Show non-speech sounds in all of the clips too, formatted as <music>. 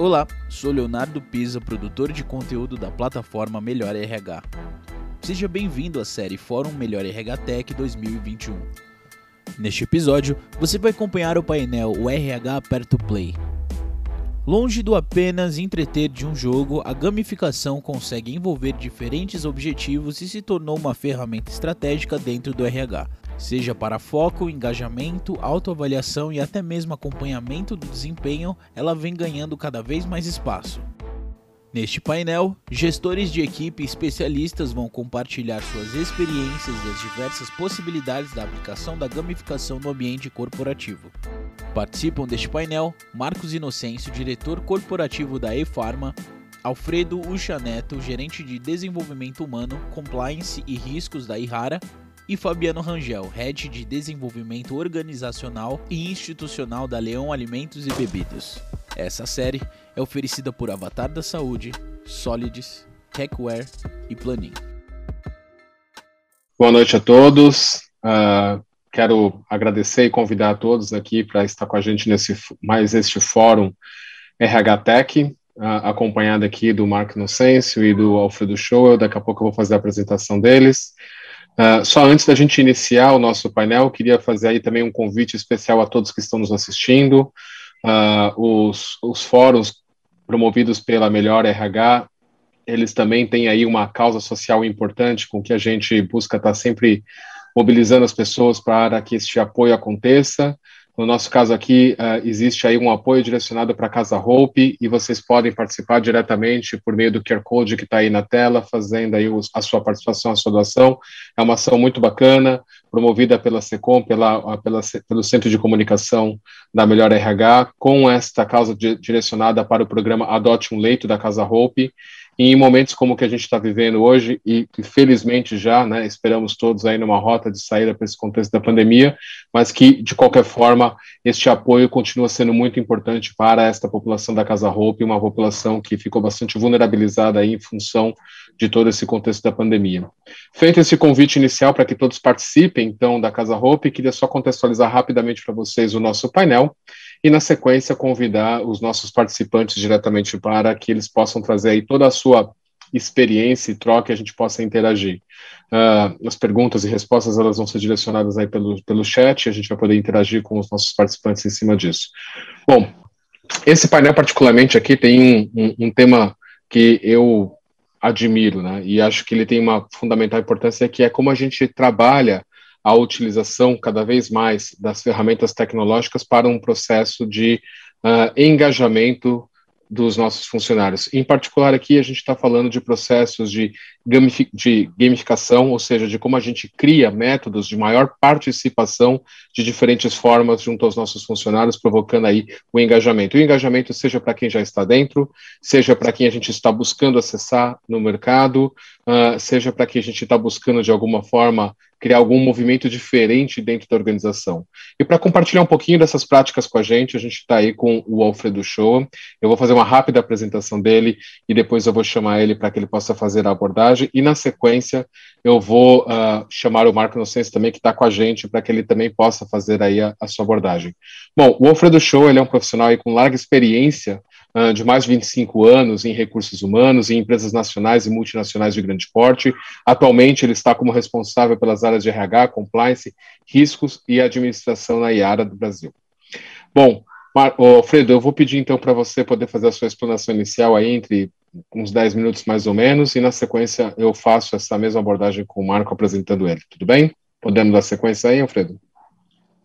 Olá, sou Leonardo Pisa, produtor de conteúdo da plataforma Melhor RH. Seja bem-vindo à série Fórum Melhor RH Tech 2021. Neste episódio, você vai acompanhar o painel O RH Aperto Play. Longe do apenas entreter de um jogo, a gamificação consegue envolver diferentes objetivos e se tornou uma ferramenta estratégica dentro do RH seja para foco, engajamento, autoavaliação e até mesmo acompanhamento do desempenho, ela vem ganhando cada vez mais espaço. Neste painel, gestores de equipe e especialistas vão compartilhar suas experiências e as diversas possibilidades da aplicação da gamificação no ambiente corporativo. Participam deste painel Marcos Inocêncio, diretor corporativo da eFarma, Alfredo Ucha Neto, gerente de desenvolvimento humano, compliance e riscos da Ihara, e Fabiano Rangel, Head de Desenvolvimento Organizacional e Institucional da Leão Alimentos e Bebidas. Essa série é oferecida por Avatar da Saúde, Solids, Techware e Planin. Boa noite a todos. Uh, quero agradecer e convidar a todos aqui para estar com a gente nesse mais este fórum RH Tech, uh, acompanhado aqui do Marco Inocêncio e do Alfredo Show. Daqui a pouco eu vou fazer a apresentação deles. Uh, só antes da gente iniciar o nosso painel, queria fazer aí também um convite especial a todos que estão nos assistindo. Uh, os, os fóruns promovidos pela Melhor RH, eles também têm aí uma causa social importante com que a gente busca estar sempre mobilizando as pessoas para que este apoio aconteça. No nosso caso aqui, uh, existe aí um apoio direcionado para a Casa Hope e vocês podem participar diretamente por meio do QR Code que está aí na tela, fazendo aí os, a sua participação, a sua doação. É uma ação muito bacana, promovida pela SECOM, pela, pela, pelo Centro de Comunicação da Melhor RH, com esta causa de, direcionada para o programa Adote um Leito da Casa Hope, em momentos como o que a gente está vivendo hoje, e felizmente já, né, esperamos todos aí numa rota de saída para esse contexto da pandemia, mas que, de qualquer forma, este apoio continua sendo muito importante para esta população da Casa Roupa, uma população que ficou bastante vulnerabilizada aí em função de todo esse contexto da pandemia. Feito esse convite inicial para que todos participem, então, da Casa Roupa, queria só contextualizar rapidamente para vocês o nosso painel, e na sequência convidar os nossos participantes diretamente para que eles possam trazer aí toda a sua experiência e troca e a gente possa interagir. Uh, as perguntas e respostas elas vão ser direcionadas aí pelo, pelo chat, a gente vai poder interagir com os nossos participantes em cima disso. Bom, esse painel particularmente aqui tem um, um, um tema que eu admiro, né, e acho que ele tem uma fundamental importância que é como a gente trabalha a utilização cada vez mais das ferramentas tecnológicas para um processo de uh, engajamento dos nossos funcionários. Em particular, aqui a gente está falando de processos de, de, gamificação, ou seja, de como a gente cria métodos de maior participação de diferentes formas junto aos nossos funcionários, provocando aí o engajamento. O engajamento seja para quem já está dentro, seja para quem a gente está buscando acessar no mercado, uh, seja para quem a gente está buscando de alguma forma criar algum movimento diferente dentro da organização. E para compartilhar um pouquinho dessas práticas com a gente, a gente está aí com o Alfredo Show. Eu vou fazer uma rápida apresentação dele e depois eu vou chamar ele para que ele possa fazer a abordagem. E na sequência, eu vou uh, chamar o Marco Inocêncio também, que está com a gente, para que ele também possa fazer aí a, a, sua abordagem. Bom, o Alfredo Show ele é um profissional aí com larga experiência uh, de mais de 25 anos em recursos humanos, em empresas nacionais e multinacionais de grande porte. Atualmente, ele está como responsável pelas áreas de RH, compliance, riscos e administração na IARA do Brasil. Bom, Mar Alfredo, eu vou pedir então para você poder fazer a sua explanação inicial aí entre uns 10 minutos mais ou menos, e na sequência eu faço essa mesma abordagem com o Marco apresentando ele. Tudo bem? Podemos dar sequência aí, Alfredo?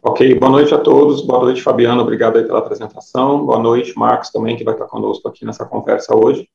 Ok, boa noite a todos, boa noite, Fabiano, obrigado aí pela apresentação, boa noite, Marcos também, que vai estar conosco aqui nessa conversa hoje.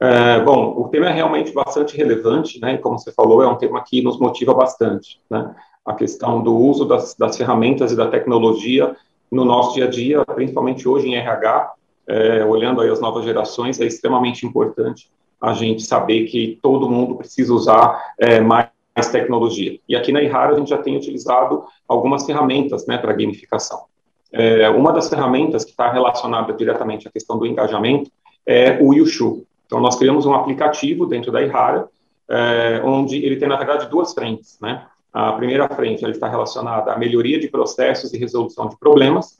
É, bom, o tema é realmente bastante relevante, né, e como você falou, é um tema que nos motiva bastante, né, a questão do uso das, das ferramentas e da tecnologia no nosso dia a dia, principalmente hoje em RH, é, olhando aí as novas gerações, é extremamente importante a gente saber que todo mundo precisa usar é, mais mais tecnologia. E aqui na Ihara a gente já tem utilizado algumas ferramentas né, para gamificação. É, uma das ferramentas que está relacionada diretamente à questão do engajamento é o Yushu. Então, nós criamos um aplicativo dentro da Ihara, é, onde ele tem, na verdade, duas frentes. Né? A primeira frente ele está relacionada à melhoria de processos e resolução de problemas.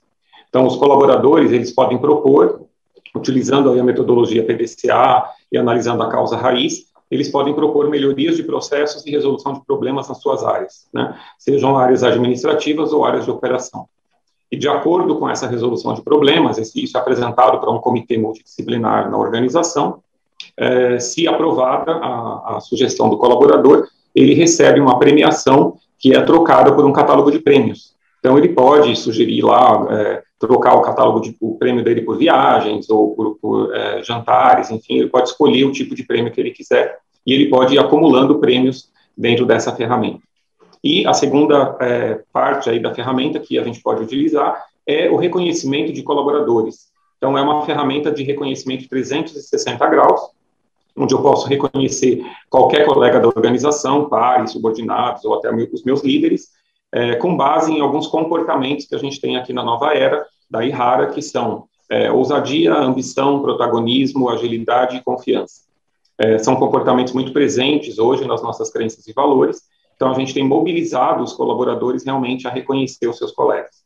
Então, os colaboradores eles podem propor utilizando a metodologia PDCA e analisando a causa raiz, eles podem propor melhorias de processos e resolução de problemas nas suas áreas, né? sejam áreas administrativas ou áreas de operação. E de acordo com essa resolução de problemas, isso é apresentado para um comitê multidisciplinar na organização, é, se aprovada a, a sugestão do colaborador, ele recebe uma premiação que é trocada por um catálogo de prêmios. Então, ele pode sugerir lá, é, trocar o catálogo, de, o prêmio dele por viagens ou por, por é, jantares, enfim, ele pode escolher o tipo de prêmio que ele quiser e ele pode ir acumulando prêmios dentro dessa ferramenta. E a segunda é, parte aí da ferramenta que a gente pode utilizar é o reconhecimento de colaboradores. Então, é uma ferramenta de reconhecimento 360 graus, onde eu posso reconhecer qualquer colega da organização, pares, subordinados ou até os meus líderes, é, com base em alguns comportamentos que a gente tem aqui na nova era da Ihara, que são é, ousadia, ambição, protagonismo, agilidade e confiança. É, são comportamentos muito presentes hoje nas nossas crenças e valores, então a gente tem mobilizado os colaboradores realmente a reconhecer os seus colegas.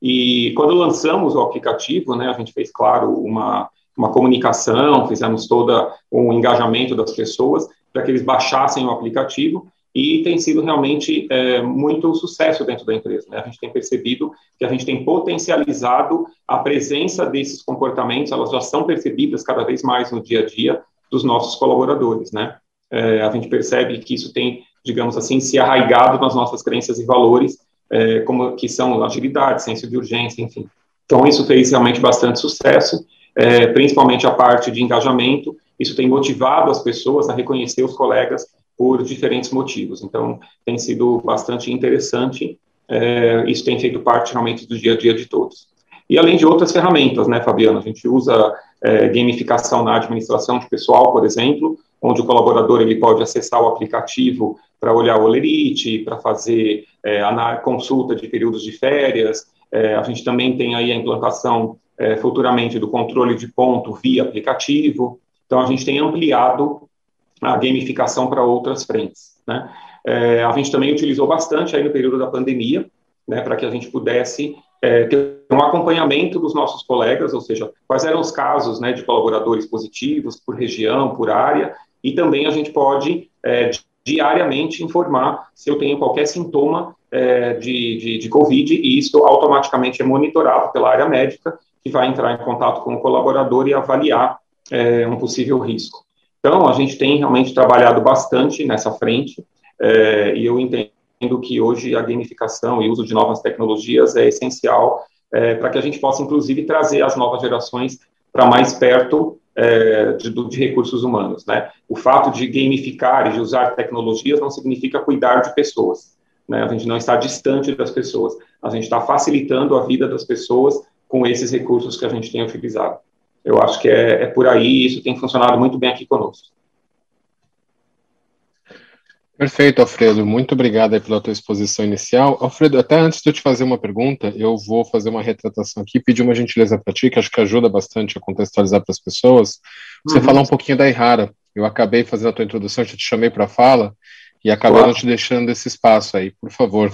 E quando lançamos o aplicativo, né, a gente fez, claro, uma, uma comunicação, fizemos todo o engajamento das pessoas para que eles baixassem o aplicativo e tem sido realmente é, muito sucesso dentro da empresa. Né? A gente tem percebido que a gente tem potencializado a presença desses comportamentos, elas já são percebidas cada vez mais no dia a dia dos nossos colaboradores. Né? É, a gente percebe que isso tem, digamos assim, se arraigado nas nossas crenças e valores, é, como que são agilidade, senso de urgência, enfim. Então, isso fez realmente bastante sucesso é, principalmente a parte de engajamento. Isso tem motivado as pessoas a reconhecer os colegas por diferentes motivos. Então, tem sido bastante interessante. É, isso tem feito parte realmente do dia a dia de todos. E além de outras ferramentas, né, Fabiano? A gente usa é, gamificação na administração de pessoal, por exemplo, onde o colaborador ele pode acessar o aplicativo para olhar o Olerite, para fazer é, a consulta de períodos de férias. É, a gente também tem aí a implantação é, futuramente do controle de ponto via aplicativo. Então, a gente tem ampliado a gamificação para outras frentes. Né? É, a gente também utilizou bastante aí no período da pandemia, né, para que a gente pudesse é, ter um acompanhamento dos nossos colegas, ou seja, quais eram os casos né, de colaboradores positivos por região, por área, e também a gente pode é, diariamente informar se eu tenho qualquer sintoma é, de, de, de Covid, e isso automaticamente é monitorado pela área médica, que vai entrar em contato com o colaborador e avaliar é, um possível risco. Então, a gente tem realmente trabalhado bastante nessa frente, é, e eu entendo que hoje a gamificação e o uso de novas tecnologias é essencial é, para que a gente possa, inclusive, trazer as novas gerações para mais perto é, de, de, recursos humanos. Né? O fato de gamificar e de usar tecnologias não significa cuidar de pessoas. Né? A gente não está distante das pessoas, a gente está facilitando a vida das pessoas com esses recursos que a gente tem utilizado. Eu acho que é, é por aí, isso tem funcionado muito bem aqui conosco. Perfeito, Alfredo. Muito obrigado pela tua exposição inicial. Alfredo, até antes de eu te fazer uma pergunta, eu vou fazer uma retratação aqui, pedir uma gentileza para ti, que acho que ajuda bastante a contextualizar para as pessoas. Você uhum. falar um pouquinho da Ihara. Eu acabei fazendo a tua introdução, eu te chamei para a fala, e acabaram claro. te deixando esse espaço aí, por favor.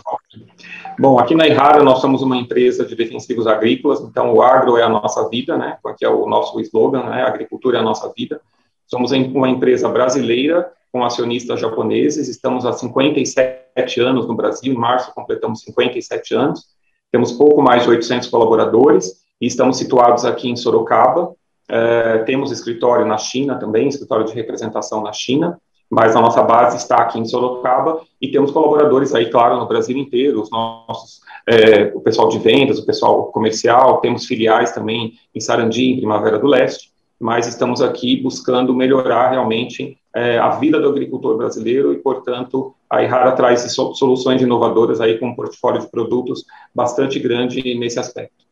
Bom, aqui na Irrara nós somos uma empresa de defensivos agrícolas, então o agro é a nossa vida, né? Aqui é o nosso slogan, né? A agricultura é a nossa vida. Somos uma empresa brasileira com acionistas japoneses, estamos há 57 anos no Brasil, em março completamos 57 anos, temos pouco mais de 800 colaboradores e estamos situados aqui em Sorocaba, é, temos escritório na China também, escritório de representação na China, mas a nossa base está aqui em Sorocaba e temos colaboradores aí, claro, no Brasil inteiro, os nossos, é, o pessoal de vendas, o pessoal comercial, temos filiais também em Sarandi, em Primavera do Leste, mas estamos aqui buscando melhorar realmente é, a vida do agricultor brasileiro e, portanto, a Irara traz soluções inovadoras aí com um portfólio de produtos bastante grande nesse aspecto.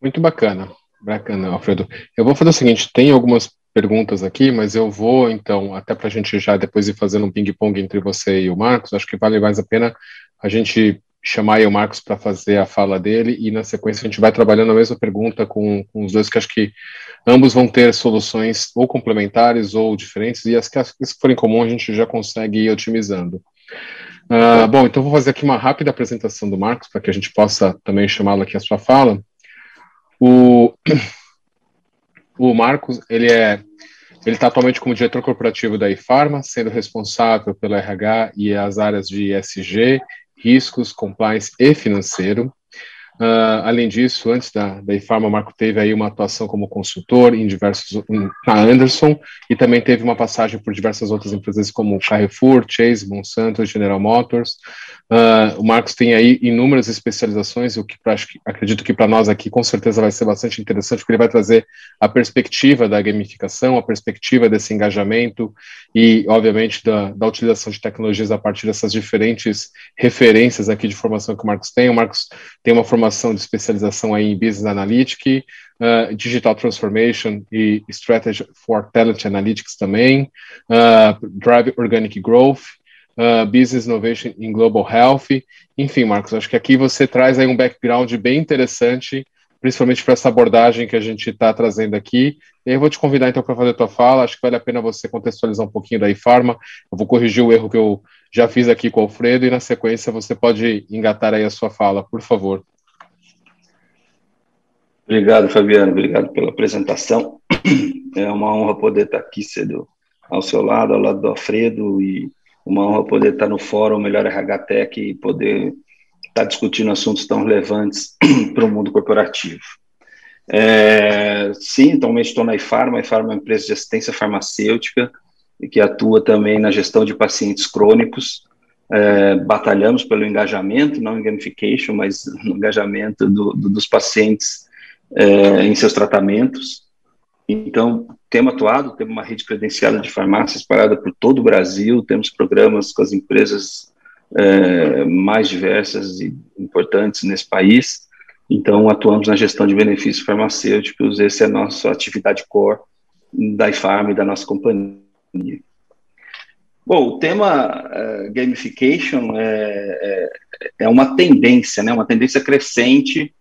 Muito bacana, bacana, Alfredo. Eu vou fazer o seguinte, tem algumas perguntas aqui, mas eu vou, então, até para a gente já depois ir fazendo um ping-pong entre você e o Marcos, acho que vale mais a pena a gente chamar aí o Marcos para fazer a fala dele e, na sequência, a gente vai trabalhando a mesma pergunta com, com os dois, que acho que ambos vão ter soluções ou complementares ou diferentes, e as que, as que forem comum a gente já consegue ir otimizando. Uh, bom, então vou fazer aqui uma rápida apresentação do Marcos, para que a gente possa também chamá-lo aqui a sua fala. O o Marcos, ele é ele está atualmente como diretor corporativo da iPharma, sendo responsável pelo RH e as áreas de ESG, riscos, compliance e financeiro. Uh, além disso, antes da, da IFARMA, o Marco teve aí uma atuação como consultor em diversos na Anderson e também teve uma passagem por diversas outras empresas como Carrefour, Chase, Monsanto, General Motors. Uh, o Marcos tem aí inúmeras especializações, o que pra, acho, acredito que para nós aqui com certeza vai ser bastante interessante, porque ele vai trazer a perspectiva da gamificação, a perspectiva desse engajamento e, obviamente, da, da utilização de tecnologias a partir dessas diferentes referências aqui de formação que o Marcos tem. O Marcos tem uma formação formação de especialização aí em Business Analytics, uh, Digital Transformation e Strategy for Talent Analytics também, uh, Drive Organic Growth, uh, Business Innovation in Global Health. Enfim, Marcos, acho que aqui você traz aí um background bem interessante, principalmente para essa abordagem que a gente está trazendo aqui. Eu vou te convidar então para fazer a tua fala, acho que vale a pena você contextualizar um pouquinho da iFarma. Eu vou corrigir o erro que eu já fiz aqui com o Alfredo e na sequência você pode engatar aí a sua fala, por favor. Obrigado, Fabiano. Obrigado pela apresentação. <clears throat> É uma honra poder estar aqui cedo ao seu lado, ao lado do Alfredo, e uma honra poder estar no Fórum Melhor RH Tech e poder estar discutindo assuntos tão relevantes <clears throat> para o mundo corporativo. É, sim, atualmente estou na iFarma. A iFarma é uma empresa de assistência farmacêutica que atua também na gestão de pacientes crônicos. É, batalhamos pelo engajamento, não gamification, mas no engajamento do, do, dos pacientes é, em seus tratamentos. Então, temos atuado, temos uma rede credenciada de farmácias parada por todo o Brasil, temos programas com as empresas é, mais diversas e importantes nesse país. Então, atuamos na gestão de benefícios farmacêuticos, essa é a nossa atividade core da iFarm e da nossa companhia. Bom, o tema uh, gamification é, é, é, uma tendência, né, uma tendência crescente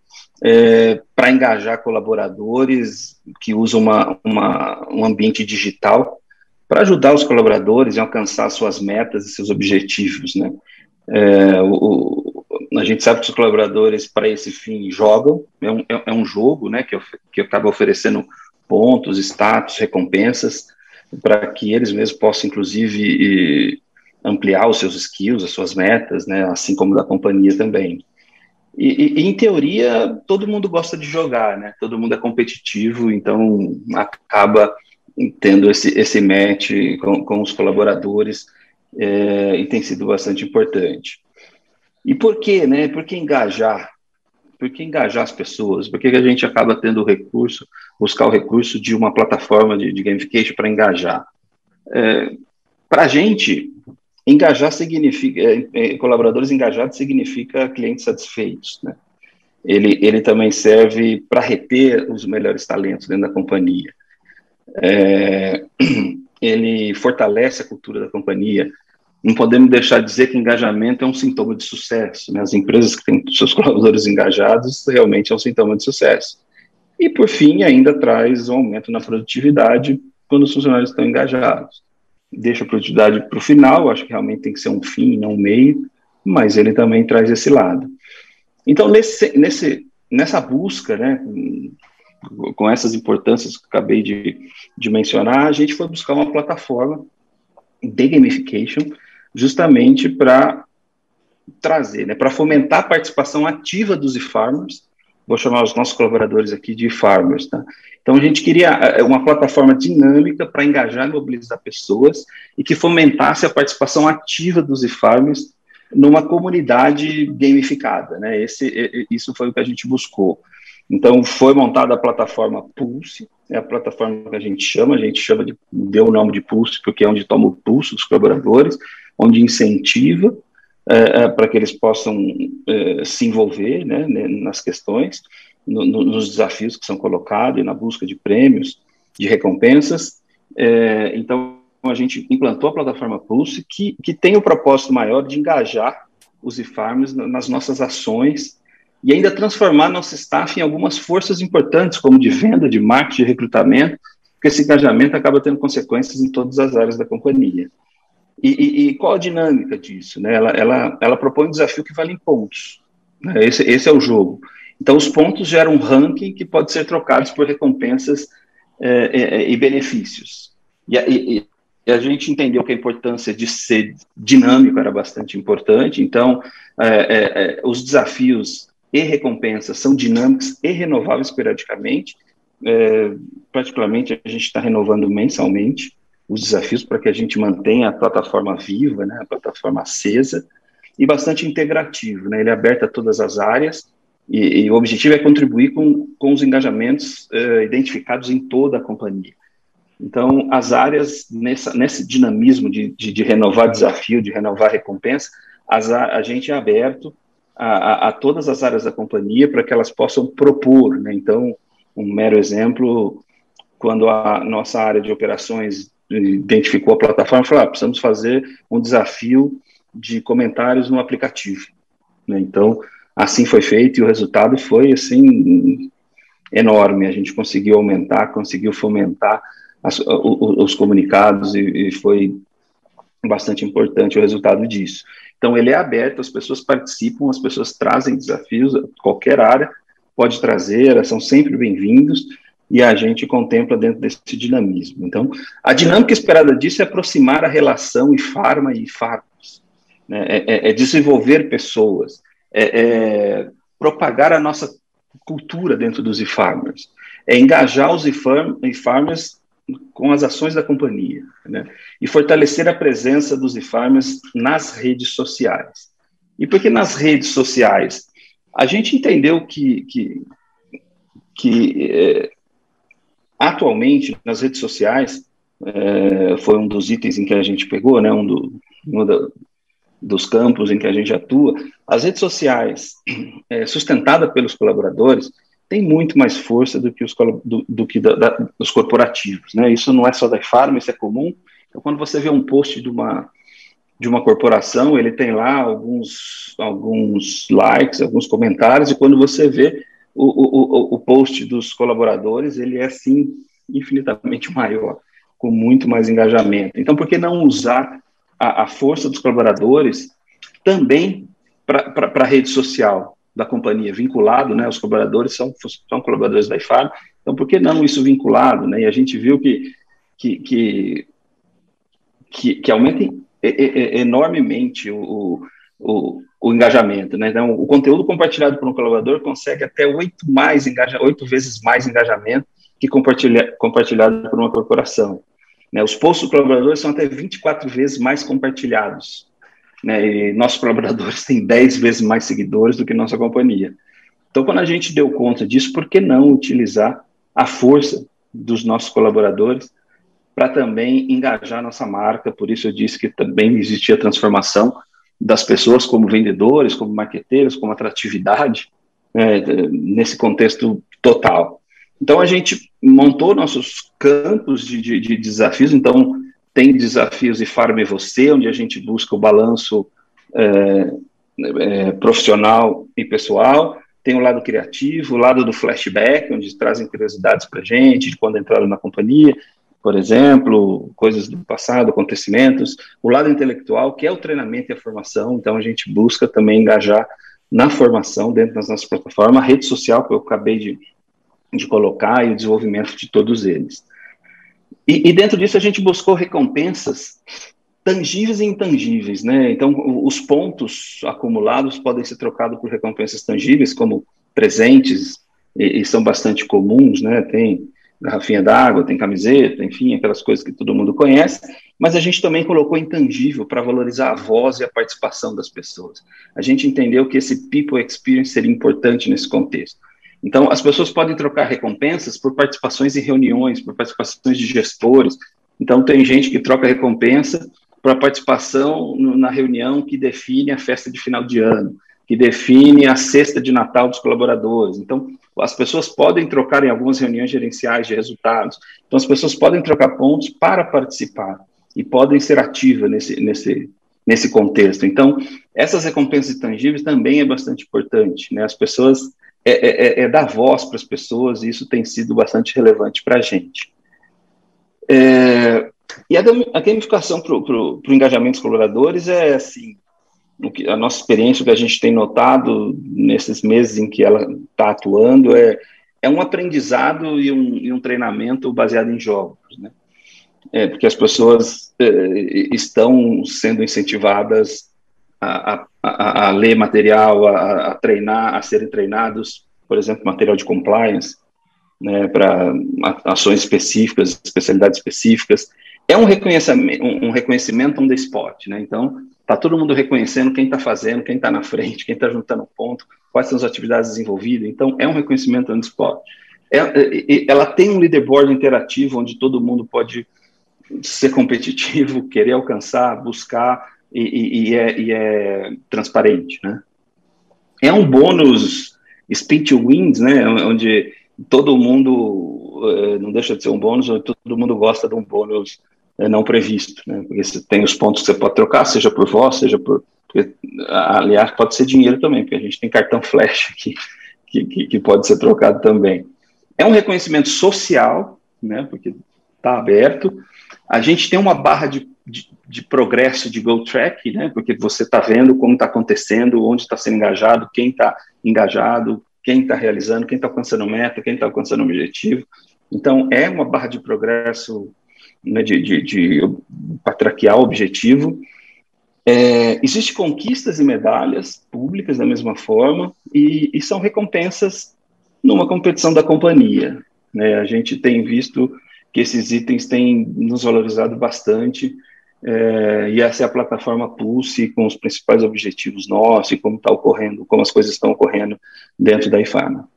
é, para engajar colaboradores que usam uma, uma, um ambiente digital para ajudar os colaboradores a alcançar suas metas e seus objetivos, né? É, o, a gente sabe que os colaboradores para esse fim jogam, é um, é, é um jogo, né, que, que acaba oferecendo pontos, status, recompensas, para que eles mesmos possam, inclusive, ampliar os seus skills, as suas metas, né, assim como da companhia também. E, e, em teoria, todo mundo gosta de jogar, né? Todo mundo é competitivo, então acaba tendo esse, esse match com, com os colaboradores é, e tem sido bastante importante. E por quê, né? Por que engajar? Por que engajar as pessoas? Por que a gente acaba tendo o recurso, buscar o recurso de uma plataforma de, de gamification para engajar? É, para a gente, Engajar significa, é, é, colaboradores engajados significa clientes satisfeitos, né? Ele, ele também serve para reter os melhores talentos dentro da companhia. É, <clears throat> ele fortalece a cultura da companhia. Não podemos deixar de dizer que engajamento é um sintoma de sucesso. Né? As empresas que têm seus <laughs> colaboradores engajados realmente é um sintoma de sucesso. E, por fim, ainda traz um aumento na produtividade quando os funcionários estão engajados deixa a produtividade para o final, acho que realmente tem que ser um fim, não um meio, mas ele também traz esse lado. Então, nesse, nesse, nessa busca, né, com, essas importâncias que acabei de, de mencionar, a gente foi buscar uma plataforma de gamification, justamente para trazer, né, para fomentar a participação ativa dos e-farmers, vou chamar os nossos colaboradores aqui de farmers, tá? Então, a gente queria é, uma plataforma dinâmica para engajar e mobilizar pessoas e que fomentasse a participação ativa dos e-farmers numa comunidade gamificada, né? Esse, isso foi o que a gente buscou. Então, foi montada a plataforma Pulse, é a plataforma que a gente chama, a gente chama de, deu o nome de Pulse, porque é onde toma o pulso dos colaboradores, onde incentiva para que eles possam é, se envolver né, nas questões, no, no, nos desafios que são colocados e na busca de prêmios, de recompensas. Então, a gente implantou a plataforma Pulse, que, que tem o propósito maior de engajar os e-farms nas nossas ações e ainda transformar nosso staff em algumas forças importantes, como de venda, de marketing, de recrutamento, porque esse engajamento acaba tendo consequências em todas as áreas da companhia. E, e, e, qual a dinâmica disso? Né? Ela, ela, ela propõe um desafio que vale em pontos. Né? Esse, esse é o jogo. Então, os pontos geram um ranking que pode ser trocados por recompensas é, e benefícios. E, e, e, a gente entendeu que a importância de ser dinâmico era bastante importante, então os desafios e recompensas são dinâmicos e renováveis periodicamente. É, particularmente, a gente está renovando mensalmente os desafios para que a gente mantenha a plataforma viva, né, a plataforma acesa, e bastante integrativo. Né, ele é aberto a todas as áreas, e, e o objetivo é contribuir com, com os engajamentos é, identificados em toda a companhia. Então, as áreas, nessa, nesse dinamismo de, de, de renovar desafio, de renovar recompensa, as, a gente é aberto a, a, todas as áreas da companhia para que elas possam propor. Né? Então, um mero exemplo, quando a nossa área de operações identificou a plataforma, falou, ah, precisamos fazer um desafio de comentários no aplicativo. Né? Então, assim foi feito e o resultado foi, assim, enorme. A gente conseguiu aumentar, conseguiu fomentar as, os, os comunicados e, e foi bastante importante o resultado disso. Então, ele é aberto, as pessoas participam, as pessoas trazem desafios, qualquer área pode trazer, são sempre bem-vindos, e a gente contempla dentro desse dinamismo. Então, a dinâmica esperada disso é aproximar a relação farma e farmos, né? é, é, é, desenvolver pessoas, é, é, propagar a nossa cultura dentro dos e-farmers, é engajar os e-farmers com as ações da companhia, né? e fortalecer a presença dos e-farmers nas redes sociais. E por que nas redes sociais? A gente entendeu que, que, que é, atualmente, nas redes sociais, é, foi um dos itens em que a gente pegou, né, um, do, um do, dos campos em que a gente atua, as redes sociais, é, sustentada pelos colaboradores, tem muito mais força do que os, do, do que da, da, corporativos. Né? Isso não é só da Farm, isso é comum. Então, quando você vê um post de uma, de uma corporação, ele tem lá alguns, alguns likes, alguns comentários, e quando você vê o, o, o, post dos colaboradores, ele é, sim, infinitamente <laughs> maior, com muito mais engajamento. Então, por que não usar a, a força dos colaboradores também para a rede social? da companhia vinculado, né, os colaboradores são, são colaboradores da IFAB, então por que não isso vinculado, né, e a gente viu que, que, que, que, que aumenta enormemente o, o, o engajamento, né, então o conteúdo compartilhado por um colaborador consegue até oito mais oito vezes mais engajamento que compartilha, compartilhado por uma corporação, né, os posts dos colaboradores são até 24 vezes mais compartilhados, né, e nossos colaboradores <laughs> têm 10 vezes mais seguidores do que nossa companhia. Então, quando a gente deu conta disso, por que não utilizar a força dos nossos colaboradores para também engajar nossa marca? Por isso eu disse que também existia transformação das pessoas como vendedores, como marqueteiros, como atratividade, né, nesse contexto total. Então, a gente montou nossos campos de, de, de desafios. Então, tem desafios e Farm Você, onde a gente busca o balanço é, é, profissional e pessoal. Tem o lado criativo, o lado do flashback, onde trazem curiosidades para a gente, de quando entraram na companhia, por exemplo, coisas do passado, acontecimentos. O lado intelectual, que é o treinamento e a formação. Então, a gente busca também engajar na formação dentro das nossas plataformas, a rede social que eu acabei de, de colocar e o desenvolvimento de todos eles. E, e, dentro disso a gente buscou recompensas tangíveis e intangíveis, né? Então, os pontos acumulados podem ser trocados por recompensas tangíveis, como presentes, e, e são bastante comuns, né? Tem garrafinha d'água, tem camiseta, enfim, aquelas coisas que todo mundo conhece, mas a gente também colocou intangível para valorizar a voz e a participação das pessoas. A gente entendeu que esse people experience seria importante nesse contexto. Então, as pessoas podem trocar recompensas por participações em reuniões, por participações de gestores. Então, tem gente que troca recompensa para participação na reunião que define a festa de final de ano, que define a cesta de Natal dos colaboradores. Então, as pessoas podem trocar em algumas reuniões gerenciais de resultados. Então, as pessoas podem trocar pontos para participar e podem ser ativas nesse, nesse, nesse contexto. Então, essas recompensas intangíveis também é bastante importante. Né? As pessoas é, é, é, é dar voz para as pessoas, e isso tem sido bastante relevante para a gente. É, e a gamificação para o engajamento dos colaboradores é assim, que, a nossa experiência, o que a gente tem notado nesses meses em que ela está atuando é, é um aprendizado e um, e um treinamento baseado em jogos, né? É, porque as pessoas é, estão sendo incentivadas a, a, a ler material, a, a, treinar, a serem treinados, por exemplo, material de compliance, né, para ações específicas, especialidades específicas. É um reconhecimento, um reconhecimento on the spot, né? Então, tá todo mundo reconhecendo quem está fazendo, quem está na frente, quem está juntando ponto, quais são as atividades desenvolvidas. Então, é um reconhecimento on the spot. É, é, ela tem um leaderboard interativo onde todo mundo pode ser competitivo, <laughs> querer alcançar, buscar e, e, e, é, e é, transparente, né? É um bônus speed to wins, né? Onde todo mundo é, não deixa de ser um bônus, todo mundo gosta de um bônus não previsto, né? Porque você tem os pontos que você pode trocar, seja por voz, seja por porque, aliás, pode ser dinheiro também, porque a gente tem cartão flash aqui <laughs> que, que, que pode ser trocado também. É um reconhecimento social, né? Porque está aberto. A gente tem uma barra de de, de progresso de Go Track, né? Porque você está vendo como está acontecendo, onde está sendo engajado, quem está engajado, quem está realizando, quem está alcançando meta, quem está alcançando objetivo. Então, é uma barra de progresso né, de, de, de para traquear o objetivo. É, Existem conquistas e medalhas públicas da mesma forma, e, e são recompensas numa competição da companhia. Né? A gente tem visto que esses itens têm nos valorizado bastante, é, e essa é a plataforma Pulse com os principais objetivos nossos e como está ocorrendo, como as coisas estão ocorrendo dentro da IFAMA.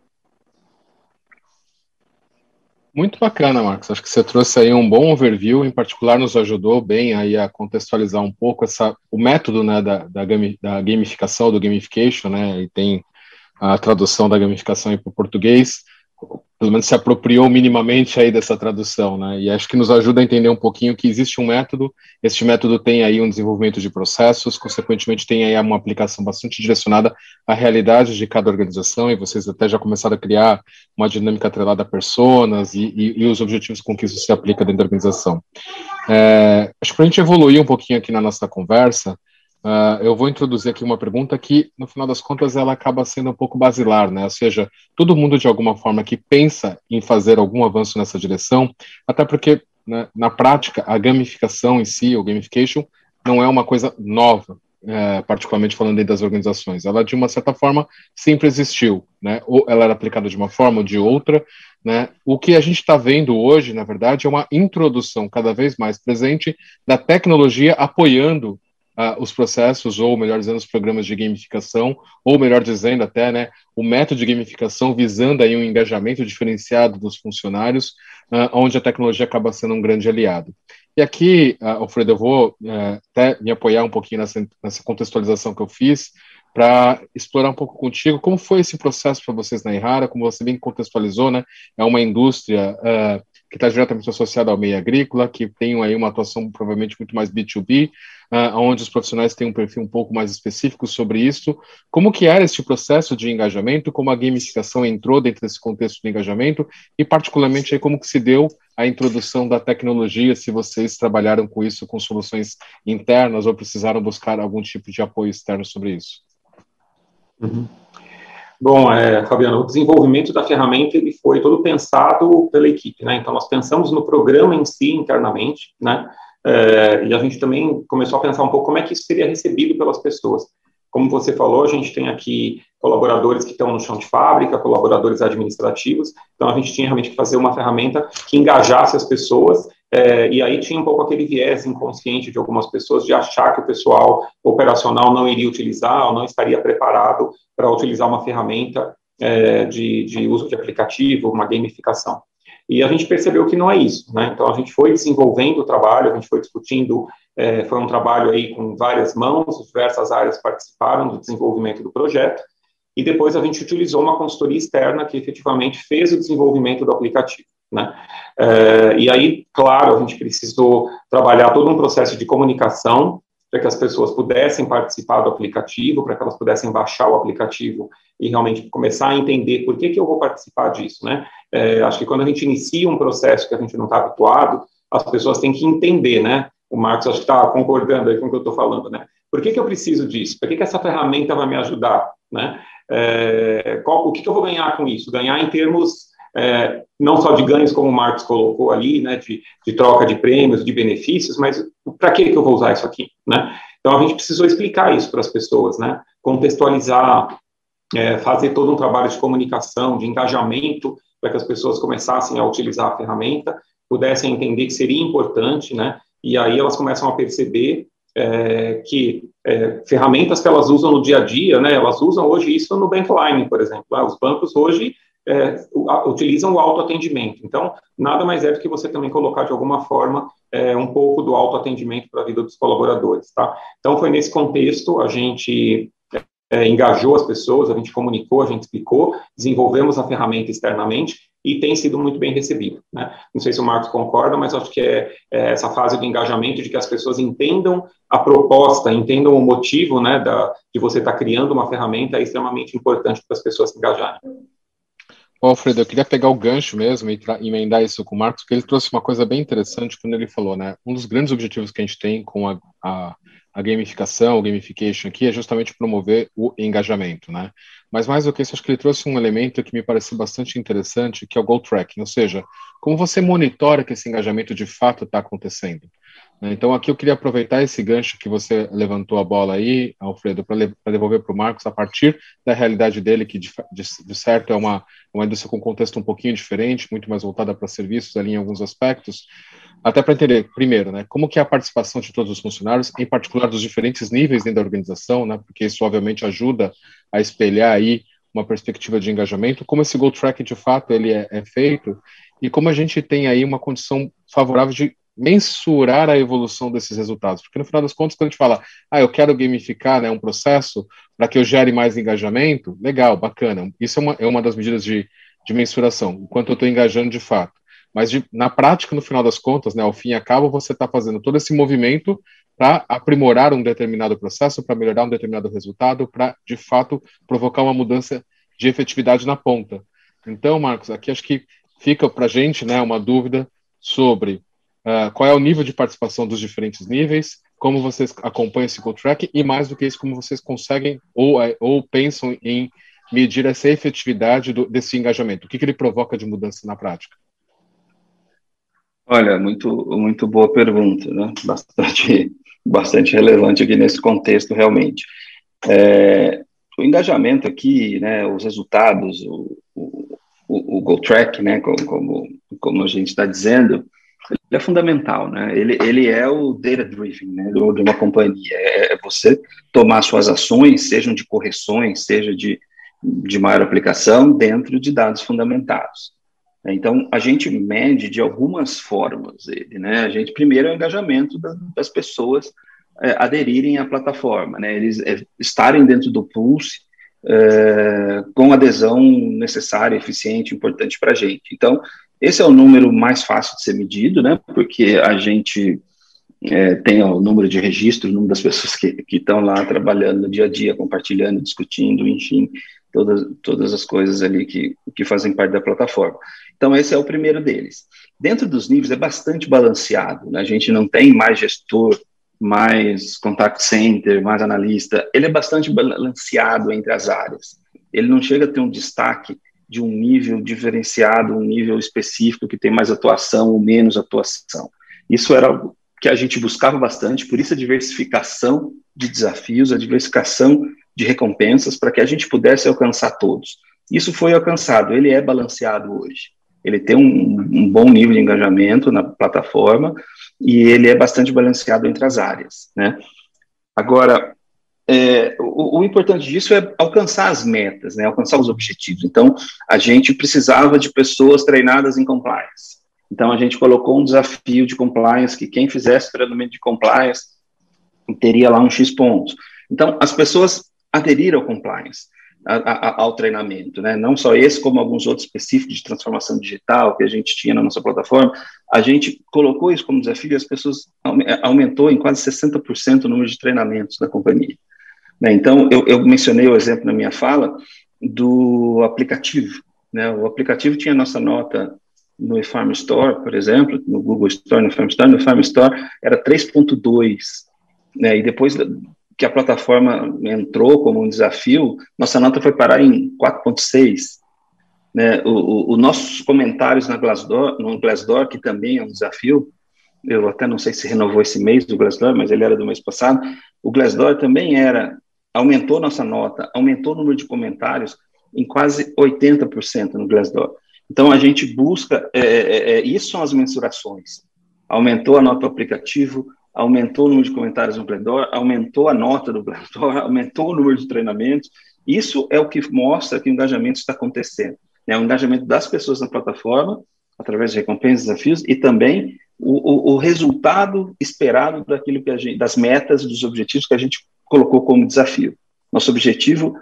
Muito bacana, Marcos. Acho que você trouxe aí um bom overview, em particular nos ajudou bem aí a contextualizar um pouco essa, o método né, da, da, da gamificação, do gamification, né, e tem a tradução da gamificação para o português pelo menos se apropriou minimamente aí dessa tradução, né? E acho que nos ajuda a entender um pouquinho que existe um método, este método tem aí um desenvolvimento de processos, consequentemente tem aí uma aplicação bastante direcionada à realidade de cada organização, e vocês até já começaram a criar uma dinâmica atrelada a personas e, e, e os objetivos com que isso se aplica dentro da organização. É, acho que para a gente evoluir um pouquinho aqui na nossa conversa, Uh, eu vou introduzir aqui uma pergunta que, no final das contas, ela acaba sendo um pouco basilar, né? Ou seja, todo mundo, de alguma forma, que pensa em fazer algum avanço nessa direção, até porque, né, na prática, a gamificação em si, o gamification, não é uma coisa nova, é, particularmente falando aí das organizações. Ela, de uma certa forma, sempre existiu, né? Ou ela era aplicada de uma forma ou de outra, né? O que a gente está vendo hoje, na verdade, é uma introdução cada vez mais presente da tecnologia apoiando uh, os processos, ou melhor dizendo, os programas de gamificação, ou melhor dizendo até, né, o método de gamificação visando aí um engajamento diferenciado dos funcionários, uh, onde a tecnologia acaba sendo um grande aliado. E aqui, uh, Alfredo, eu vou uh, até me apoiar um pouquinho nessa, nessa contextualização que eu fiz, para explorar um pouco contigo como foi esse processo para vocês na Irara, como você bem contextualizou, né? É uma indústria uh, que está diretamente associada ao meio agrícola, que tem aí uma atuação provavelmente muito mais B2B, uh, onde os profissionais têm um perfil um pouco mais específico sobre isso. Como que era esse processo de engajamento, como a gamificação entrou dentro desse contexto de engajamento e particularmente aí como que se deu a introdução da tecnologia, se vocês trabalharam com isso com soluções internas ou precisaram buscar algum tipo de apoio externo sobre isso? Uhum. Bom, é, Fabiano, o desenvolvimento da ferramenta ele foi todo pensado pela equipe, né? Então nós pensamos no programa em si internamente, né? É, e a gente também começou a pensar um pouco como é que isso seria recebido pelas pessoas. Como você falou, a gente tem aqui colaboradores que estão no chão de fábrica, colaboradores administrativos, então a gente tinha realmente que fazer uma ferramenta que engajasse as pessoas é, e aí tinha um pouco aquele viés inconsciente de algumas pessoas de achar que o pessoal operacional não iria utilizar ou não estaria preparado para utilizar uma ferramenta é, de, de uso de aplicativo, uma gamificação. E a gente percebeu que não é isso, né? Então a gente foi desenvolvendo o trabalho, a gente foi discutindo, é, foi um trabalho aí com várias mãos, diversas áreas participaram do desenvolvimento do projeto, e depois a gente utilizou uma consultoria externa que efetivamente fez o desenvolvimento do aplicativo. Né? É, e aí, claro, a gente precisou trabalhar todo um processo de comunicação para que as pessoas pudessem participar do aplicativo, para que elas pudessem baixar o aplicativo e realmente começar a entender por que, que eu vou participar disso, né? É, acho que quando a gente inicia um processo que a gente não está habituado, as pessoas têm que entender, né? O Marcos acho que está concordando aí com o que eu estou falando, né? Por que, que eu preciso disso? Por que, que essa ferramenta vai me ajudar, né? É, qual, o que, que eu vou ganhar com isso? Ganhar em termos é, não só de ganhos, como o Marcos colocou ali, né, de, de troca de prêmios, de benefícios, mas para que, que eu vou usar isso aqui, né? Então, a gente precisou explicar isso para as pessoas, né? Contextualizar, é, fazer todo um trabalho de comunicação, de engajamento, para que as pessoas começassem a utilizar a ferramenta, pudessem entender que seria importante, né? E aí elas começam a perceber é, que é, ferramentas que elas usam no dia a dia, né? Elas usam hoje isso no Bankline, por exemplo. Né? Os bancos hoje é, utilizam o autoatendimento. Então, nada mais é do que você também colocar de alguma forma é, um pouco do autoatendimento para a vida dos colaboradores, tá? Então, foi nesse contexto, a gente é, engajou as pessoas, a gente comunicou, a gente explicou, desenvolvemos a ferramenta externamente e tem sido muito bem recebido. Né? Não sei se o Marcos concorda, mas acho que é, é, essa fase de engajamento, de que as pessoas entendam a proposta, entendam o motivo né, da, de você estar tá criando uma ferramenta, é extremamente importante para as pessoas se engajarem. Alfredo, eu queria pegar o gancho mesmo e emendar isso com o Marcos, porque ele trouxe uma coisa bem interessante quando ele falou, né? Um dos grandes objetivos que a gente tem com a, a, a gamificação, o gamification aqui, é justamente promover o engajamento, né? Mas mais do que isso, acho que ele trouxe um elemento que me pareceu bastante interessante, que é o goal tracking, ou seja, como você monitora que esse engajamento de fato está acontecendo. Né? Então, aqui eu queria aproveitar esse gancho que você levantou a bola aí, Alfredo, para devolver para o Marcos, a partir da realidade dele, que de, de, de certo é uma, uma indústria com contexto um pouquinho diferente, muito mais voltada para serviços ali em alguns aspectos, até para entender, primeiro, né, como que é a participação de todos os funcionários, em particular dos diferentes níveis dentro da organização, né, porque isso obviamente ajuda a espelhar aí uma perspectiva de engajamento, como esse goal tracking de fato ele é, é feito, e como a gente tem aí uma condição favorável de mensurar a evolução desses resultados. Porque no final das contas, quando a gente fala, ah, eu quero gamificar né, um processo para que eu gere mais engajamento, legal, bacana. Isso é uma, é uma das medidas de, de mensuração, enquanto eu estou engajando de fato. Mas de, na prática, no final das contas, né, ao fim e ao cabo, você está fazendo todo esse movimento para aprimorar um determinado processo, para melhorar um determinado resultado, para, de fato, provocar uma mudança de efetividade na ponta. Então, Marcos, aqui acho que fica para a gente né, uma dúvida sobre uh, qual é o nível de participação dos diferentes níveis, como vocês acompanham esse goal track e mais do que isso, como vocês conseguem ou, é, ou pensam em medir essa efetividade do, desse engajamento. O que, que ele provoca de mudança na prática? Olha, muito, muito boa pergunta, né? Bastante, <laughs> bastante relevante aqui nesse contexto, realmente. É, o engajamento aqui, né, os resultados, o, o, o, o Go Track, né, como, como, como a gente está dizendo, ele é fundamental, né? Ele, ele é o data driven, né, de uma companhia. É, é você tomar suas ações, sejam de correções, seja de, de maior aplicação, dentro de dados fundamentados. Então, a gente mede de algumas formas ele, né? A gente, primeiro, é o engajamento das, das pessoas é, aderirem à plataforma, né? Eles é, estarem dentro do Pulse é, com adesão necessária, eficiente, importante para a gente. Então, esse é o número mais fácil de ser medido, né? Porque a gente é, tem o número de registros, o número das pessoas que estão lá trabalhando no dia a dia, compartilhando, discutindo, enfim, todas, todas as coisas ali que, que fazem parte da plataforma. Então, esse é o primeiro deles. Dentro dos níveis é bastante balanceado, né? a gente não tem mais gestor, mais contact center, mais analista, ele é bastante balanceado entre as áreas. Ele não chega a ter um destaque de um nível diferenciado, um nível específico que tem mais atuação ou menos atuação. Isso era algo que a gente buscava bastante, por isso a diversificação de desafios, a diversificação de recompensas, para que a gente pudesse alcançar todos. Isso foi alcançado, ele é balanceado hoje. Ele tem um, um bom nível de engajamento na plataforma e ele é bastante balanceado entre as áreas, né? Agora, é, o, o, importante disso é alcançar as metas, né, alcançar os objetivos. Então, a gente precisava de pessoas treinadas em compliance. Então, a gente colocou um desafio de compliance que quem fizesse treinamento de compliance teria lá um X pontos. Então, as pessoas aderiram ao compliance, a, a, ao treinamento, né? Não só esse, como alguns outros específicos de transformação digital que a gente tinha na nossa plataforma. A gente colocou isso como desafio e as pessoas aumentou em quase 60% o número de treinamentos da companhia. Né? Então, eu, eu, mencionei o exemplo na minha fala do aplicativo. Né? O aplicativo tinha nossa nota no eFarm Store, por exemplo, no Google Store, no eFarm Store, no eFarm Store era 3.2, né? E depois que a plataforma entrou como um desafio, nossa nota foi parar em 4.6. né, os nossos comentários na Glassdoor, no Glassdoor, que também é um desafio, eu até não sei se renovou esse mês do Glassdoor, mas ele era do mês passado, o Glassdoor também era, aumentou nossa nota, aumentou o número de comentários em quase 80% no Glassdoor. Então, a gente busca, é, é, é, isso são as mensurações, aumentou a nota do aplicativo, aumentou o número de comentários no Glassdoor, aumentou a nota do Glassdoor, aumentou o número de treinamentos, isso é o que mostra que o engajamento está acontecendo né, o engajamento das pessoas na plataforma, através de recompensas, desafios, e também o, o, o, resultado esperado daquilo que gente, das metas, dos objetivos que a gente colocou como desafio. Nosso objetivo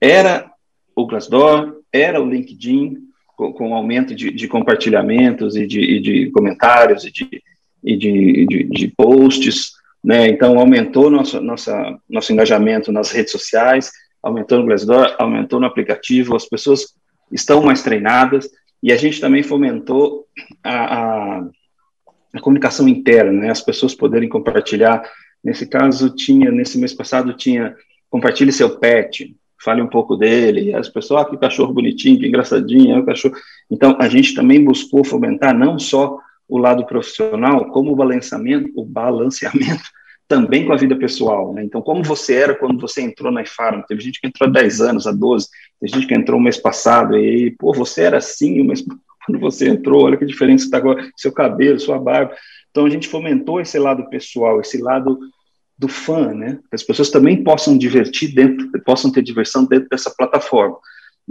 era o Glassdoor, era o LinkedIn, com, com aumento de, de, compartilhamentos e de, e de comentários e de, e de, posts, né? Então aumentou nosso nossa nosso engajamento nas redes sociais, aumentou no Glassdoor, aumentou no aplicativo, as pessoas estão mais treinadas, e a gente também fomentou a, a, a comunicação interna, né, as pessoas poderem compartilhar. Nesse caso, tinha, nesse mês passado, tinha compartilhe seu pet, fale um pouco dele, as pessoas, ah, que cachorro bonitinho, que engraçadinho, é o cachorro. Então, a gente também buscou fomentar não só o lado profissional, como o balanceamento, o balanceamento <laughs> também com a vida pessoal, né? Então, como você era quando você entrou na IFARM? Teve gente que entrou há 10 anos, há 12, tem gente que entrou o mês passado, e pô, você era assim, mas <laughs> quando você entrou, olha que diferença está agora, seu cabelo, sua barba. Então, a gente fomentou esse lado pessoal, esse lado do fã, né? Que as pessoas também possam divertir dentro, possam ter diversão dentro dessa plataforma.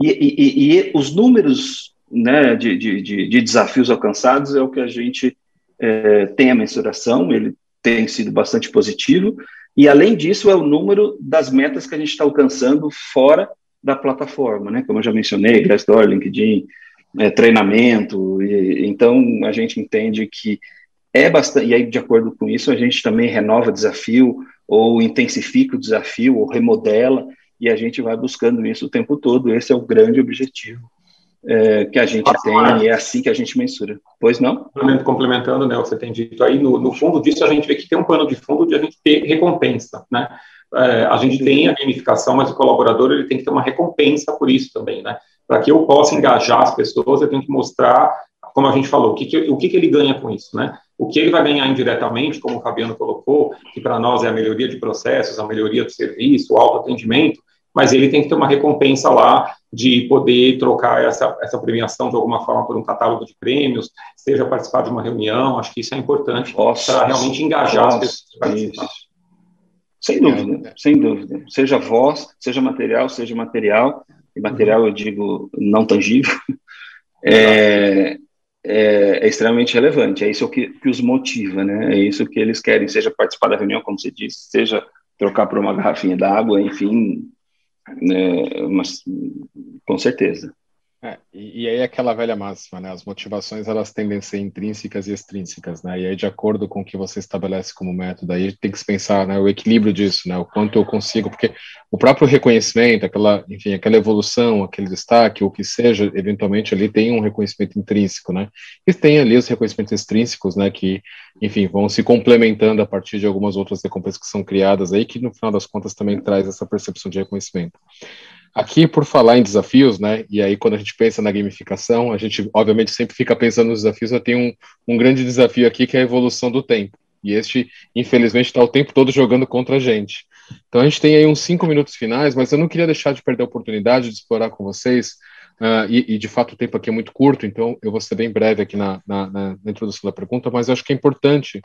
E, e, e os números né, de, de, de, desafios alcançados é o que a gente é, tem a mensuração, ele tem sido bastante positivo. E, além disso, é o número das metas que a gente está alcançando fora da plataforma, né? Como eu já mencionei, Glassdoor, LinkedIn, é, treinamento. E, então, a gente entende que é bastante. E aí, de acordo com isso, a gente também renova desafio, ou intensifica o desafio, ou remodela, e a gente vai buscando isso o tempo todo. Esse é o grande objetivo é, que a gente tem e é assim que a gente mensura. Pois não? Complementando né, o que você tem dito aí, no, no, fundo disso a gente vê que tem um pano de fundo de a gente ter recompensa, né? É, a gente tem a gamificação, mas o colaborador ele tem que ter uma recompensa por isso também, né? Para que eu possa engajar as pessoas, eu tenho que mostrar, como a gente falou, o que, que, o que, que ele ganha com isso, né? O que ele vai ganhar indiretamente, como o Fabiano colocou, que para nós é a melhoria de processos, a melhoria do serviço, o autoatendimento, mas ele tem que ter uma recompensa lá de poder trocar essa, essa premiação de alguma forma por um catálogo de prêmios, seja participar de uma reunião, acho que isso é importante para realmente engajar nossa, as pessoas. Sem dúvida, sem dúvida. Seja voz, seja material, seja material, e material eu digo não tangível, <laughs> é, é, é, extremamente relevante. É isso que, que os motiva, né? É isso que eles querem, seja participar da reunião, como você disse, seja trocar por uma garrafinha d'água, enfim, né, mas, com certeza. É, e, e, aí aquela velha máxima, né? As motivações elas tendem a ser intrínsecas e extrínsecas, né? E aí de acordo com o que você estabelece como método, aí tem que se pensar, né? O equilíbrio disso, né? O quanto eu consigo, porque o próprio reconhecimento, aquela, enfim, aquela evolução, aquele destaque, o que seja, eventualmente ali tem um reconhecimento intrínseco, né? E tem ali os reconhecimentos extrínsecos, né? Que, enfim, vão se complementando a partir de algumas outras recompensas que são criadas aí, que no final das contas também traz essa percepção de reconhecimento. Aqui, por falar em desafios, né, e aí quando a gente pensa na gamificação, a gente obviamente sempre fica pensando nos desafios, eu tenho um, um grande desafio aqui que é a evolução do tempo. E este, infelizmente, está o tempo todo jogando contra a gente. Então a gente tem aí uns cinco minutos finais, mas eu não queria deixar de perder a oportunidade de explorar com vocês, uh, e, e, de fato o tempo aqui é muito curto, então eu vou ser bem breve aqui na, na, na introdução da pergunta, mas eu acho que é importante.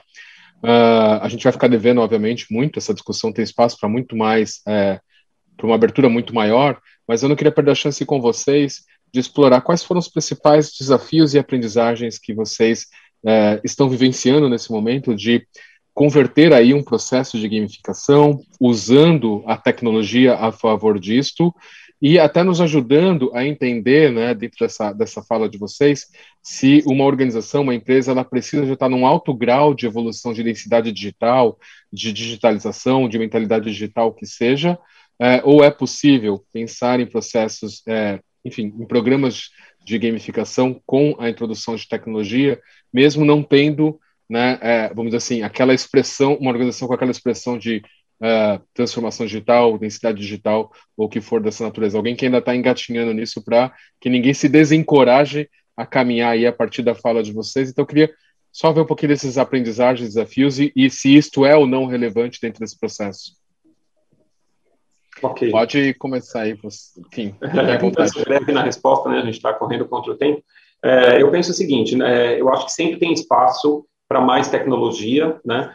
Uh, a gente vai ficar devendo, obviamente, muito, essa discussão tem espaço para muito mais. Uh, para uma abertura muito maior, mas eu não queria perder a chance com vocês de explorar quais foram os principais desafios e aprendizagens que vocês é, estão vivenciando nesse momento de converter aí um processo de gamificação usando a tecnologia a favor disto e até nos ajudando a entender, né, dentro dessa, dessa fala de vocês, se uma organização, uma empresa, ela precisa já estar num alto grau de evolução de densidade digital, de digitalização, de mentalidade digital que seja, é, ou é possível pensar em processos, é, enfim, em programas de gamificação com a introdução de tecnologia, mesmo não tendo, né, é, vamos dizer assim, aquela expressão, uma organização com aquela expressão de uh, transformação digital, densidade digital, ou o que for dessa natureza. Alguém que ainda está engatinhando nisso para que ninguém se desencoraje a caminhar aí a partir da fala de vocês. Então, eu queria só ver um pouquinho desses aprendizagens, desafios e, e se isto é ou não relevante dentro desse processo. Pode começar aí, enfim, <laughs> é, breve na resposta, né? A gente está correndo contra o tempo. É, eu penso o seguinte, né, eu acho que sempre tem espaço para mais tecnologia, né?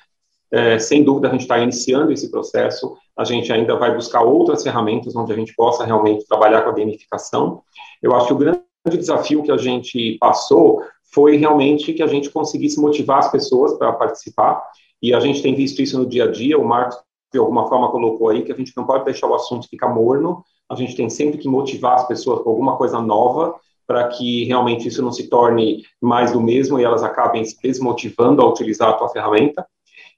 É, sem dúvida, a gente está iniciando esse processo. A gente ainda vai buscar outras ferramentas onde a gente possa realmente trabalhar com a gamificação. Eu acho que o grande desafio que a gente passou foi realmente que a gente conseguisse motivar as pessoas para participar. E a gente tem visto isso no dia a dia. O Marcos, de alguma forma, colocou aí que a gente não pode deixar o assunto ficar morno. A gente tem sempre que motivar as pessoas com alguma coisa nova para que realmente isso não se torne mais do mesmo e elas acabem se desmotivando a utilizar a tua ferramenta.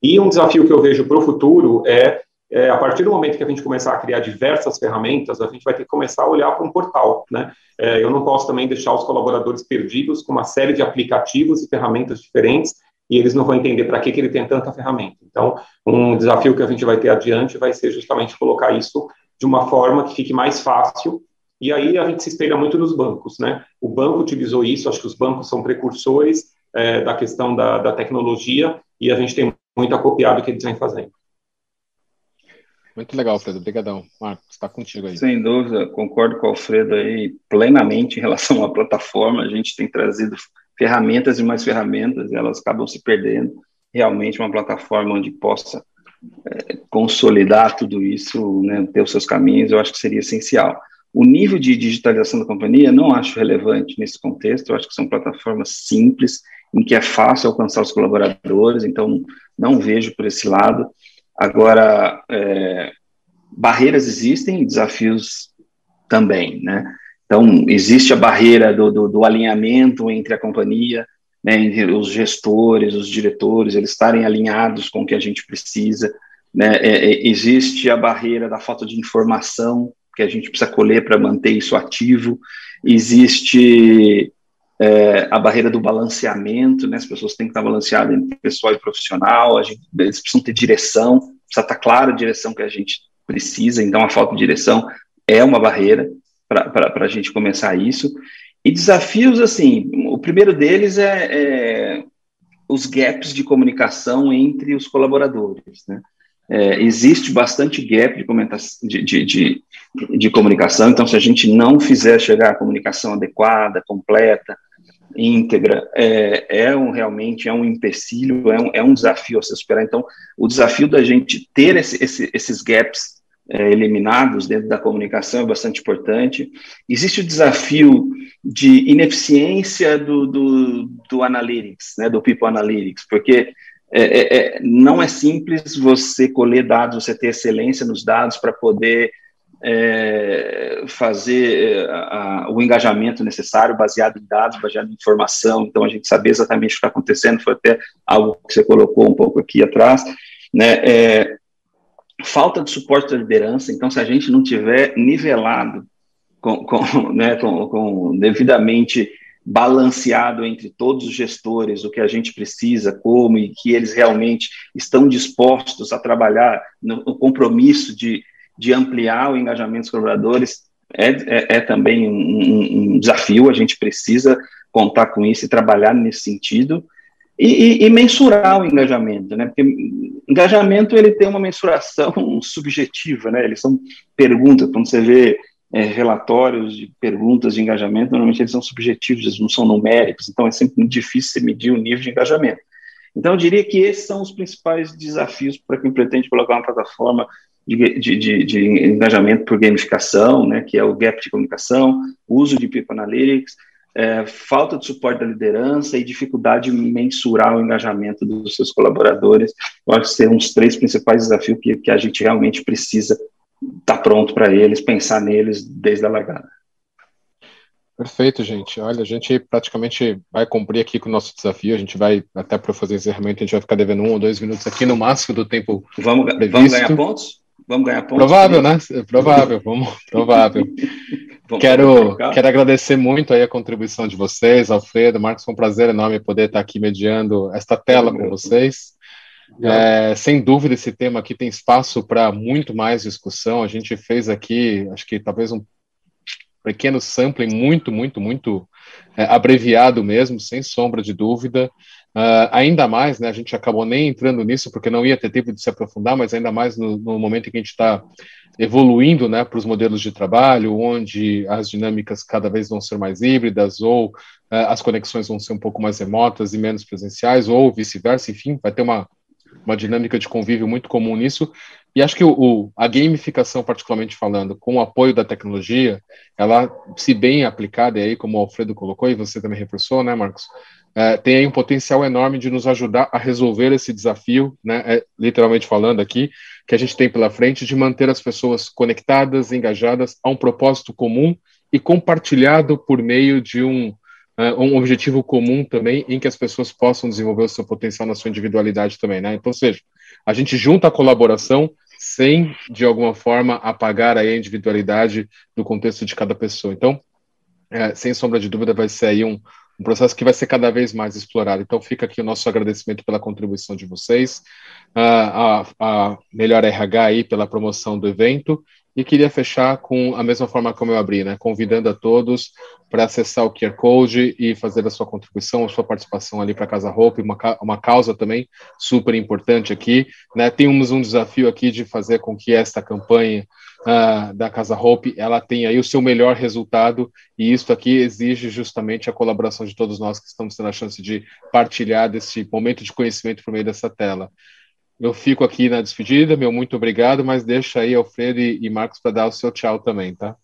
E um desafio que eu vejo para o futuro é, é, a partir do momento que a gente começar a criar diversas ferramentas, a gente vai ter que começar a olhar para um portal, né? É, eu não posso também deixar os colaboradores perdidos com uma série de aplicativos e ferramentas diferentes e eles não vão entender para que, que ele tem tanta ferramenta. Então, um desafio que a gente vai ter adiante vai ser justamente colocar isso de uma forma que fique mais fácil e aí a gente se espelha muito nos bancos, né? O banco utilizou isso, acho que os bancos são precursores é, da questão da, da, tecnologia e a gente tem muito acopiado o que eles vêm fazendo. Muito legal, Alfredo. Obrigadão. Marcos, está contigo aí. Sem dúvida, concordo com o Alfredo aí plenamente em relação à plataforma. A gente tem trazido ferramentas e mais ferramentas e elas acabam se perdendo. Realmente uma plataforma onde possa é, consolidar tudo isso, né, ter os seus caminhos, eu acho que seria essencial. O nível de digitalização da companhia não acho relevante nesse contexto, eu acho que são plataformas simples, em que é fácil alcançar os colaboradores, então não vejo por esse lado. Agora, é, barreiras existem, desafios também, né? Então, existe a barreira do, do, do alinhamento entre a companhia, né, entre os gestores, os diretores, eles estarem alinhados com o que a gente precisa. Né? É, é, existe a barreira da falta de informação que a gente precisa colher para manter isso ativo. Existe é, a barreira do balanceamento, né? As pessoas têm que estar balanceadas entre pessoal e profissional, a gente, eles precisam ter direção, precisa estar clara a direção que a gente precisa, então a falta de direção é uma barreira para a gente começar isso. E desafios, assim, o primeiro deles é, é os gaps de comunicação entre os colaboradores, né? É, existe bastante gap de, de, de, de, comunicação, então se a gente não fizer chegar a comunicação adequada, completa, íntegra, é, é um, realmente é um empecilho, é um, é um desafio a se superar. Então, o desafio da gente ter esse, esse, esses gaps é, eliminados dentro da comunicação é bastante importante. Existe o desafio de ineficiência do, do, do analytics, né, do people analytics, porque é, é, é não é simples você colher dados, você ter excelência nos dados para poder é, fazer é, a, o engajamento necessário, baseado em dados, baseado em informação, então a gente saber exatamente o que está acontecendo, foi até algo que você colocou um pouco aqui atrás, né, é, falta de suporte da liderança, então se a gente não tiver nivelado, com, com, <laughs> né, com, com devidamente balanceado entre todos os gestores, o que a gente precisa, como e que eles realmente estão dispostos a trabalhar no, no compromisso de de ampliar o engajamento dos colaboradores é, é, é também um, um, desafio, a gente precisa contar com isso e trabalhar nesse sentido, e, e, e, mensurar o engajamento, né, porque engajamento ele tem uma mensuração <laughs> subjetiva, né, eles são perguntas, quando você vê é, relatórios de perguntas de engajamento, normalmente eles são subjetivos, eles não são numéricos, então é sempre muito difícil medir o nível de engajamento. Então, eu diria que esses são os principais desafios para quem pretende colocar uma plataforma de, de, de, engajamento por gamificação, né, que é o gap de comunicação, uso de People Analytics, é, falta de suporte da liderança e dificuldade de mensurar o engajamento dos seus colaboradores. Eu acho que são os três principais desafios que, que a gente realmente precisa estar tá pronto para eles, pensar neles desde a largada. Perfeito, gente. Olha, a gente praticamente vai cumprir aqui com o nosso desafio. A gente vai, até para fazer encerramento, a gente vai ficar devendo um ou dois minutos aqui no máximo do tempo. Vamos, previsto. vamos ganhar pontos? Vamos ganhar pontos? Provável, né? Provável, vamos, <laughs> provável. quero, quero agradecer muito aí a contribuição de vocês, Alfredo, Marcos, foi um prazer enorme poder estar aqui mediando esta tela com vocês. É, sem dúvida, esse tema aqui tem espaço para muito mais discussão. A gente fez aqui, acho que talvez um pequeno sampling muito, muito, muito é, abreviado mesmo, sem sombra de dúvida. Uh, ainda mais, né, a gente acabou nem entrando nisso porque não ia ter tempo de se aprofundar, mas ainda mais no, no momento em que a gente está evoluindo né, para os modelos de trabalho, onde as dinâmicas cada vez vão ser mais híbridas, ou uh, as conexões vão ser um pouco mais remotas e menos presenciais, ou vice-versa, enfim, vai ter uma, uma dinâmica de convívio muito comum nisso. E acho que o, o, a gamificação, particularmente falando, com o apoio da tecnologia, ela, se bem aplicada, aí, como o Alfredo colocou, e você também reforçou, né, Marcos? É, tem aí um potencial enorme de nos ajudar a resolver esse desafio, né, é, literalmente falando aqui, que a gente tem pela frente de manter as pessoas conectadas, engajadas a um propósito comum e compartilhado por meio de um, uh, um objetivo comum também, em que as pessoas possam desenvolver o seu potencial na sua individualidade também, né? Então, seja, a gente junta a colaboração sem, de alguma forma, apagar a individualidade do contexto de cada pessoa. Então, é, sem sombra de dúvida, vai ser aí um, um processo que vai ser cada vez mais explorado. Então, fica aqui o nosso agradecimento pela contribuição de vocês, a, a Melhor RH aí pela promoção do evento, e queria fechar com a mesma forma como eu abri, né, convidando a todos para acessar o QR Code e fazer a sua contribuição, a sua participação ali para a Casa Hope, uma, uma causa também super importante aqui. Né? Temos um desafio aqui de fazer com que esta campanha uh, da Casa Hope ela tenha aí o seu melhor resultado, e isso aqui exige justamente a colaboração de todos nós que estamos tendo a chance de partilhar desse momento de conhecimento por meio dessa tela. Eu fico aqui na despedida, meu muito obrigado, mas deixa aí Alfredo e Marcos para dar o seu tchau também, tá?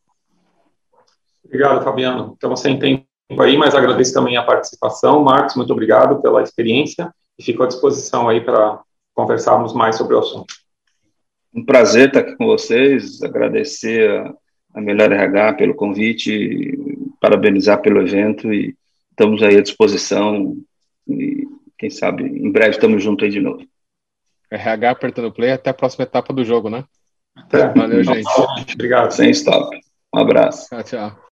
Obrigado, Fabiano. Estamos sem tempo aí, mas agradeço também a participação. Marcos, muito obrigado pela experiência e fico à disposição aí para conversarmos mais sobre o assunto. Um prazer estar aqui com vocês, agradecer a, a Melhor RH pelo convite, parabenizar pelo evento e estamos aí à disposição e quem sabe em breve estamos juntos aí de novo. RH apertando play até a próxima etapa do jogo, né? Até. Valeu, gente. Obrigado. Sem stop. Um abraço. Tchau, tchau.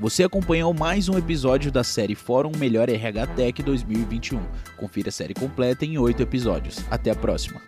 Você acompanhou mais um episódio da série Fórum Melhor RH Tech 2021. Confira a série completa em oito episódios. Até a próxima.